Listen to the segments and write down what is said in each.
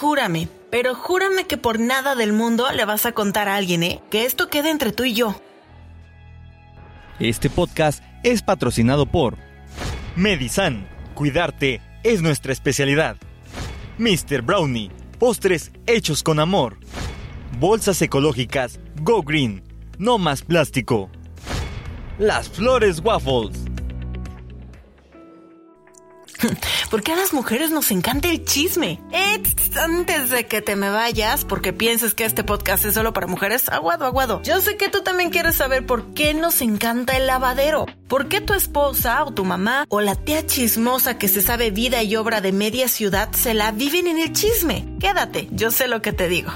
júrame, pero júrame que por nada del mundo le vas a contar a alguien, ¿eh? Que esto quede entre tú y yo. Este podcast es patrocinado por Medisan. Cuidarte es nuestra especialidad. Mr. Brownie. Postres hechos con amor. Bolsas ecológicas Go Green. No más plástico. Las Flores Waffles. ¿Por qué a las mujeres nos encanta el chisme? Eh, antes de que te me vayas, porque pienses que este podcast es solo para mujeres, aguado, aguado. Yo sé que tú también quieres saber por qué nos encanta el lavadero. ¿Por qué tu esposa o tu mamá o la tía chismosa que se sabe vida y obra de media ciudad se la viven en el chisme? Quédate, yo sé lo que te digo.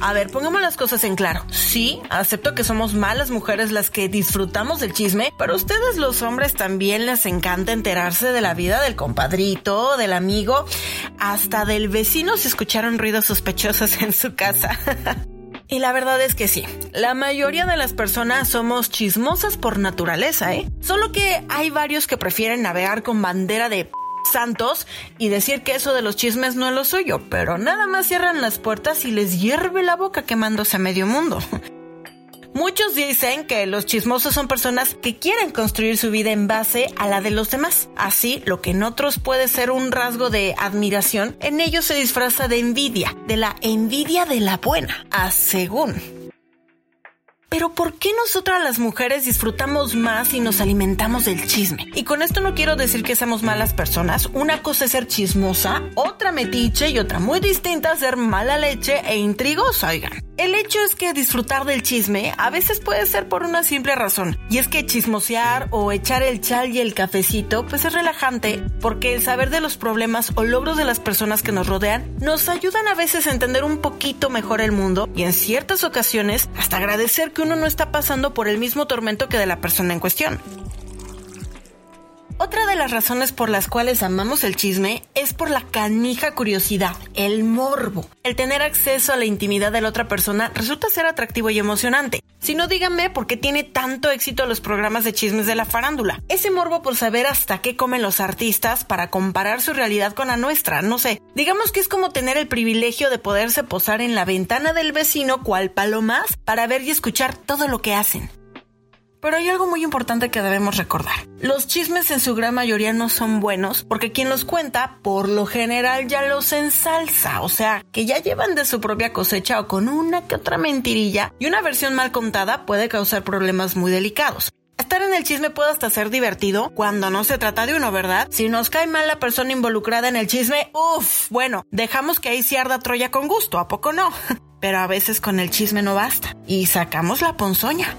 A ver, pongamos las cosas en claro. Sí, acepto que somos malas mujeres las que disfrutamos del chisme, pero a ustedes los hombres también les encanta enterarse de la vida del compadrito, del amigo, hasta del vecino si escucharon ruidos sospechosos en su casa. Y la verdad es que sí, la mayoría de las personas somos chismosas por naturaleza, ¿eh? Solo que hay varios que prefieren navegar con bandera de santos y decir que eso de los chismes no es lo suyo, pero nada más cierran las puertas y les hierve la boca quemándose a medio mundo. Muchos dicen que los chismosos son personas que quieren construir su vida en base a la de los demás. Así, lo que en otros puede ser un rasgo de admiración, en ellos se disfraza de envidia, de la envidia de la buena, a según. Pero ¿por qué nosotras las mujeres disfrutamos más y nos alimentamos del chisme? Y con esto no quiero decir que seamos malas personas. Una cosa es ser chismosa, otra metiche y otra muy distinta ser mala leche e intrigosa, oigan. El hecho es que disfrutar del chisme a veces puede ser por una simple razón, y es que chismosear o echar el chal y el cafecito pues es relajante porque el saber de los problemas o logros de las personas que nos rodean nos ayudan a veces a entender un poquito mejor el mundo y en ciertas ocasiones hasta agradecer que uno no está pasando por el mismo tormento que de la persona en cuestión. Otra de las razones por las cuales amamos el chisme es por la canija curiosidad, el morbo. El tener acceso a la intimidad de la otra persona resulta ser atractivo y emocionante. Si no, díganme por qué tiene tanto éxito los programas de chismes de la farándula. Ese morbo por saber hasta qué comen los artistas para comparar su realidad con la nuestra, no sé. Digamos que es como tener el privilegio de poderse posar en la ventana del vecino cual más para ver y escuchar todo lo que hacen. Pero hay algo muy importante que debemos recordar. Los chismes en su gran mayoría no son buenos porque quien los cuenta por lo general ya los ensalza, o sea, que ya llevan de su propia cosecha o con una que otra mentirilla y una versión mal contada puede causar problemas muy delicados. Estar en el chisme puede hasta ser divertido cuando no se trata de uno, ¿verdad? Si nos cae mal la persona involucrada en el chisme, uff, bueno, dejamos que ahí se arda Troya con gusto, ¿a poco no? Pero a veces con el chisme no basta y sacamos la ponzoña.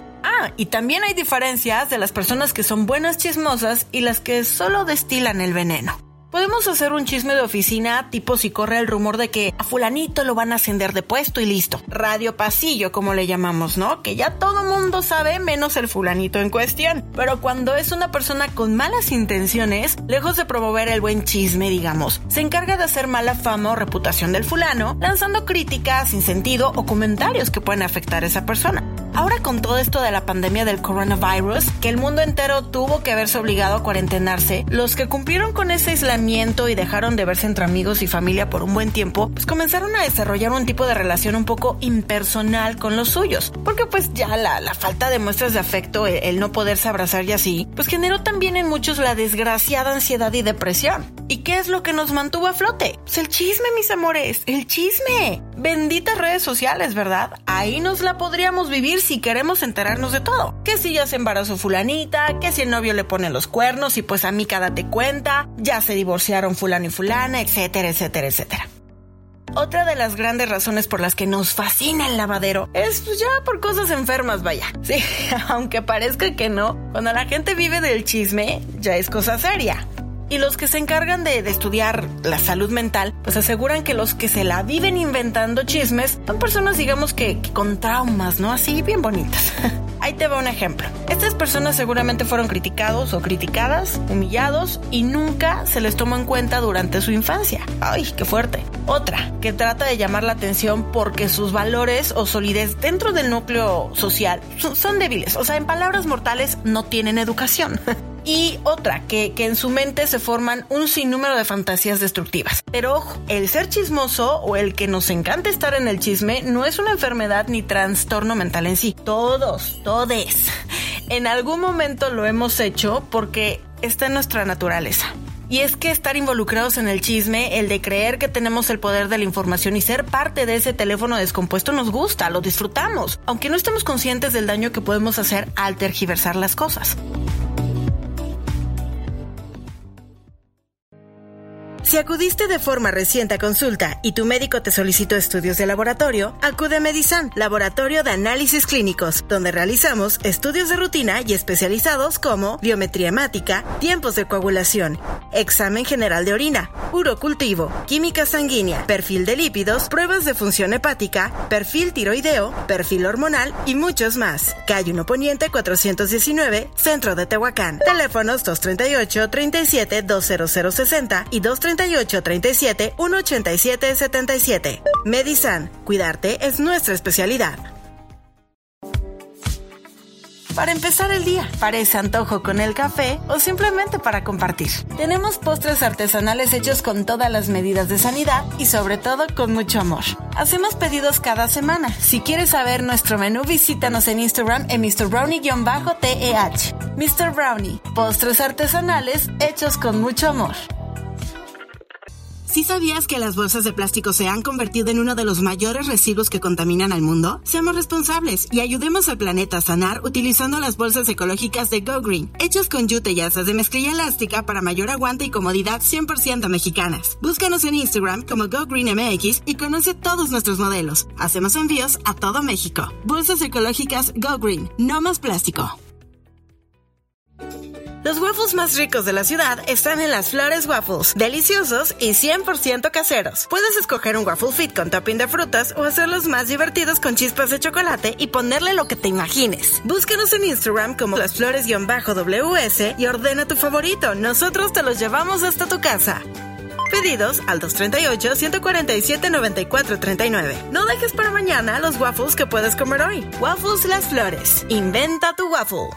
Y también hay diferencias de las personas que son buenas chismosas y las que solo destilan el veneno. Podemos hacer un chisme de oficina tipo si corre el rumor de que a fulanito lo van a ascender de puesto y listo. Radio pasillo, como le llamamos, ¿no? Que ya todo mundo sabe menos el fulanito en cuestión. Pero cuando es una persona con malas intenciones, lejos de promover el buen chisme, digamos, se encarga de hacer mala fama o reputación del fulano, lanzando críticas sin sentido o comentarios que pueden afectar a esa persona. Ahora con todo esto de la pandemia del coronavirus, que el mundo entero tuvo que verse obligado a cuarentenarse, los que cumplieron con ese aislamiento y dejaron de verse entre amigos y familia por un buen tiempo, pues comenzaron a desarrollar un tipo de relación un poco impersonal con los suyos. Porque pues ya la, falta de muestras de afecto, el, el no poderse abrazar y así, pues generó también en muchos la desgraciada ansiedad y depresión. ¿Y qué es lo que nos mantuvo a flote? Pues el chisme, mis amores, el chisme. Benditas redes sociales, ¿verdad? Ahí nos la podríamos vivir si queremos enterarnos de todo. Que si ya se embarazó fulanita, que si el novio le pone los cuernos y pues a mí date cuenta, ya se divorciaron fulano y fulana, etcétera, etcétera, etcétera. Otra de las grandes razones por las que nos fascina el lavadero es pues, ya por cosas enfermas, vaya. Sí, aunque parezca que no, cuando la gente vive del chisme, ya es cosa seria. Y los que se encargan de, estudiar la salud mental, pues aseguran que los que se la viven inventando chismes son personas, digamos que, que con traumas, ¿no? Así bien bonitas. Ahí te va un ejemplo. Estas personas seguramente fueron criticados o criticadas, humillados y nunca se les tomó en cuenta durante su infancia. ¡Ay, qué fuerte! Otra, que trata de llamar la atención porque sus valores o solidez dentro del núcleo social son, débiles. O sea, en palabras mortales, no tienen educación. Y otra, que, que en su mente se forman un sinnúmero de fantasías destructivas. Pero ojo, el ser chismoso o el que nos encanta estar en el chisme no es una enfermedad ni trastorno mental en sí. Todos, todes. En algún momento lo hemos hecho porque está en nuestra naturaleza. Y es que estar involucrados en el chisme, el de creer que tenemos el poder de la información y ser parte de ese teléfono descompuesto nos gusta, lo disfrutamos, aunque no estemos conscientes del daño que podemos hacer al tergiversar las cosas. Si acudiste de forma reciente a consulta y tu médico te solicitó estudios de laboratorio, acude a Medisan, Laboratorio de Análisis Clínicos, donde realizamos estudios de rutina y especializados como biometría hemática, tiempos de coagulación, examen general de orina, urocultivo, química sanguínea, perfil de lípidos, pruebas de función hepática, perfil tiroideo, perfil hormonal y muchos más. Calle 1 Poniente 419, Centro de Tehuacán. Teléfonos 238 37 20060 y 238 3837 187 77. Medisan, cuidarte es nuestra especialidad. Para empezar el día, para ese antojo con el café o simplemente para compartir. Tenemos postres artesanales hechos con todas las medidas de sanidad y sobre todo con mucho amor. Hacemos pedidos cada semana. Si quieres saber nuestro menú, visítanos en Instagram en Mr. Brownie-TEH. Mr. Brownie, postres artesanales hechos con mucho amor. ¿Sí sabías que las bolsas de plástico se han convertido en uno de los mayores residuos que contaminan al mundo? Seamos responsables y ayudemos al planeta a sanar utilizando las bolsas ecológicas de Go Green, hechas con yute y asas de mezclilla elástica para mayor aguante y comodidad 100% mexicanas. Búscanos en Instagram como Go Green MX y conoce todos nuestros modelos. Hacemos envíos a todo México. Bolsas ecológicas Go Green, no más plástico. Los waffles más ricos de la ciudad están en las Flores Waffles, deliciosos y 100% caseros. Puedes escoger un waffle fit con topping de frutas o hacerlos más divertidos con chispas de chocolate y ponerle lo que te imagines. Búscanos en Instagram como las flores-ws y ordena tu favorito. Nosotros te los llevamos hasta tu casa. Pedidos al 238-147-9439. No dejes para mañana los waffles que puedes comer hoy. Waffles Las Flores. Inventa tu waffle.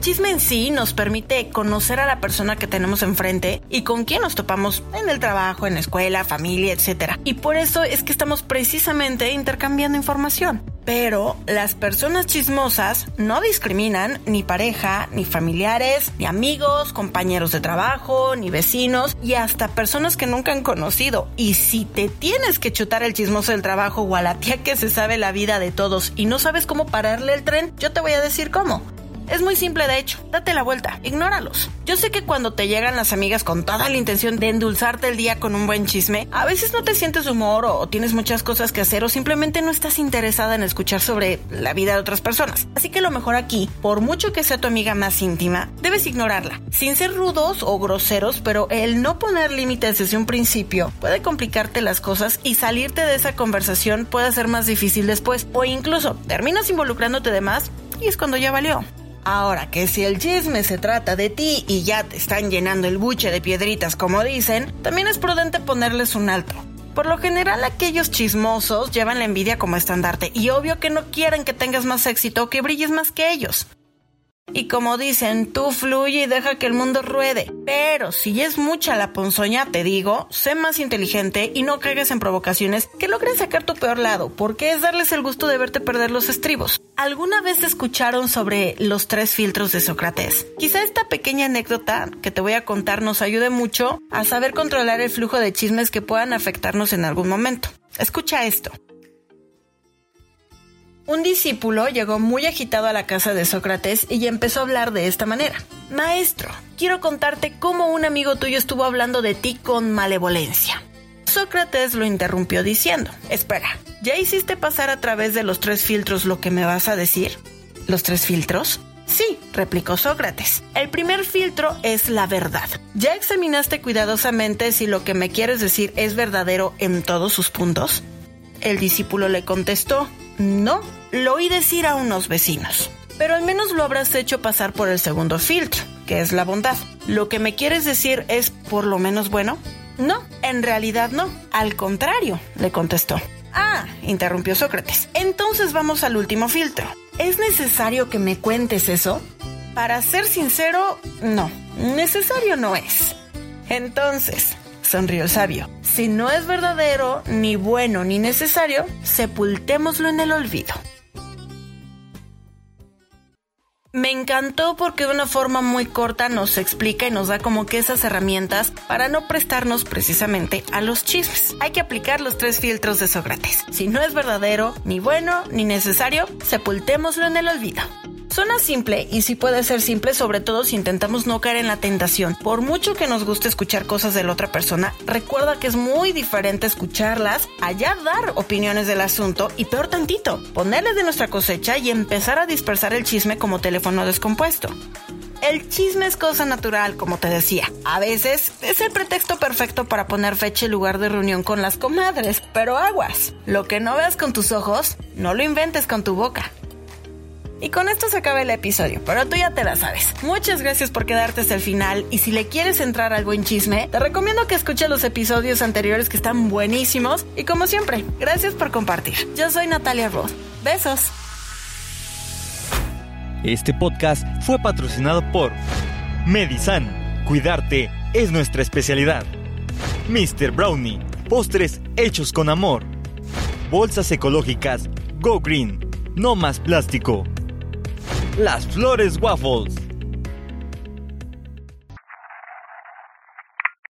El chisme en sí nos permite conocer a la persona que tenemos enfrente y con quién nos topamos en el trabajo, en la escuela, familia, etc. Y por eso es que estamos precisamente intercambiando información. Pero las personas chismosas no discriminan ni pareja, ni familiares, ni amigos, compañeros de trabajo, ni vecinos y hasta personas que nunca han conocido. Y si te tienes que chutar el chismoso del trabajo o a la tía que se sabe la vida de todos y no sabes cómo pararle el tren, yo te voy a decir cómo. Es muy simple de hecho, date la vuelta, ignóralos. Yo sé que cuando te llegan las amigas con toda la intención de endulzarte el día con un buen chisme, a veces no te sientes humor o tienes muchas cosas que hacer o simplemente no estás interesada en escuchar sobre la vida de otras personas. Así que lo mejor aquí, por mucho que sea tu amiga más íntima, debes ignorarla, sin ser rudos o groseros, pero el no poner límites desde un principio puede complicarte las cosas y salirte de esa conversación puede ser más difícil después o incluso terminas involucrándote de más y es cuando ya valió. Ahora que si el chisme se trata de ti y ya te están llenando el buche de piedritas como dicen, también es prudente ponerles un alto. Por lo general aquellos chismosos llevan la envidia como estandarte y obvio que no quieren que tengas más éxito o que brilles más que ellos. Y como dicen, tú fluye y deja que el mundo ruede. Pero si es mucha la ponzoña, te digo, sé más inteligente y no caigas en provocaciones que logren sacar tu peor lado, porque es darles el gusto de verte perder los estribos. ¿Alguna vez escucharon sobre los tres filtros de Sócrates? Quizá esta pequeña anécdota que te voy a contar nos ayude mucho a saber controlar el flujo de chismes que puedan afectarnos en algún momento. Escucha esto. Un discípulo llegó muy agitado a la casa de Sócrates y empezó a hablar de esta manera. Maestro, quiero contarte cómo un amigo tuyo estuvo hablando de ti con malevolencia. Sócrates lo interrumpió diciendo, espera, ¿ya hiciste pasar a través de los tres filtros lo que me vas a decir? ¿Los tres filtros? Sí, replicó Sócrates. El primer filtro es la verdad. ¿Ya examinaste cuidadosamente si lo que me quieres decir es verdadero en todos sus puntos? El discípulo le contestó, no, lo oí decir a unos vecinos. Pero al menos lo habrás hecho pasar por el segundo filtro, que es la bondad. ¿Lo que me quieres decir es por lo menos bueno? No, en realidad no. Al contrario, le contestó. Ah, interrumpió Sócrates. Entonces vamos al último filtro. ¿Es necesario que me cuentes eso? Para ser sincero, no. Necesario no es. Entonces, sonrió el sabio. Si no es verdadero, ni bueno, ni necesario, sepultémoslo en el olvido. Me encantó porque de una forma muy corta nos explica y nos da como que esas herramientas para no prestarnos precisamente a los chismes. Hay que aplicar los tres filtros de Sócrates. Si no es verdadero, ni bueno, ni necesario, sepultémoslo en el olvido. Suena simple y sí puede ser simple, sobre todo si intentamos no caer en la tentación. Por mucho que nos guste escuchar cosas de la otra persona, recuerda que es muy diferente escucharlas, allá dar opiniones del asunto y peor tantito, ponerle de nuestra cosecha y empezar a dispersar el chisme como teléfono descompuesto. El chisme es cosa natural, como te decía. A veces es el pretexto perfecto para poner fecha y lugar de reunión con las comadres, pero aguas. Lo que no veas con tus ojos, no lo inventes con tu boca. Y con esto se acaba el episodio, pero tú ya te la sabes. Muchas gracias por quedarte hasta el final y si le quieres entrar al buen chisme, te recomiendo que escuches los episodios anteriores que están buenísimos y como siempre, gracias por compartir. Yo soy Natalia Roth. Besos. Este podcast fue patrocinado por Medisan. Cuidarte es nuestra especialidad. Mr. Brownie. Postres hechos con amor. Bolsas ecológicas. Go Green. No más plástico. Las Flores Waffles.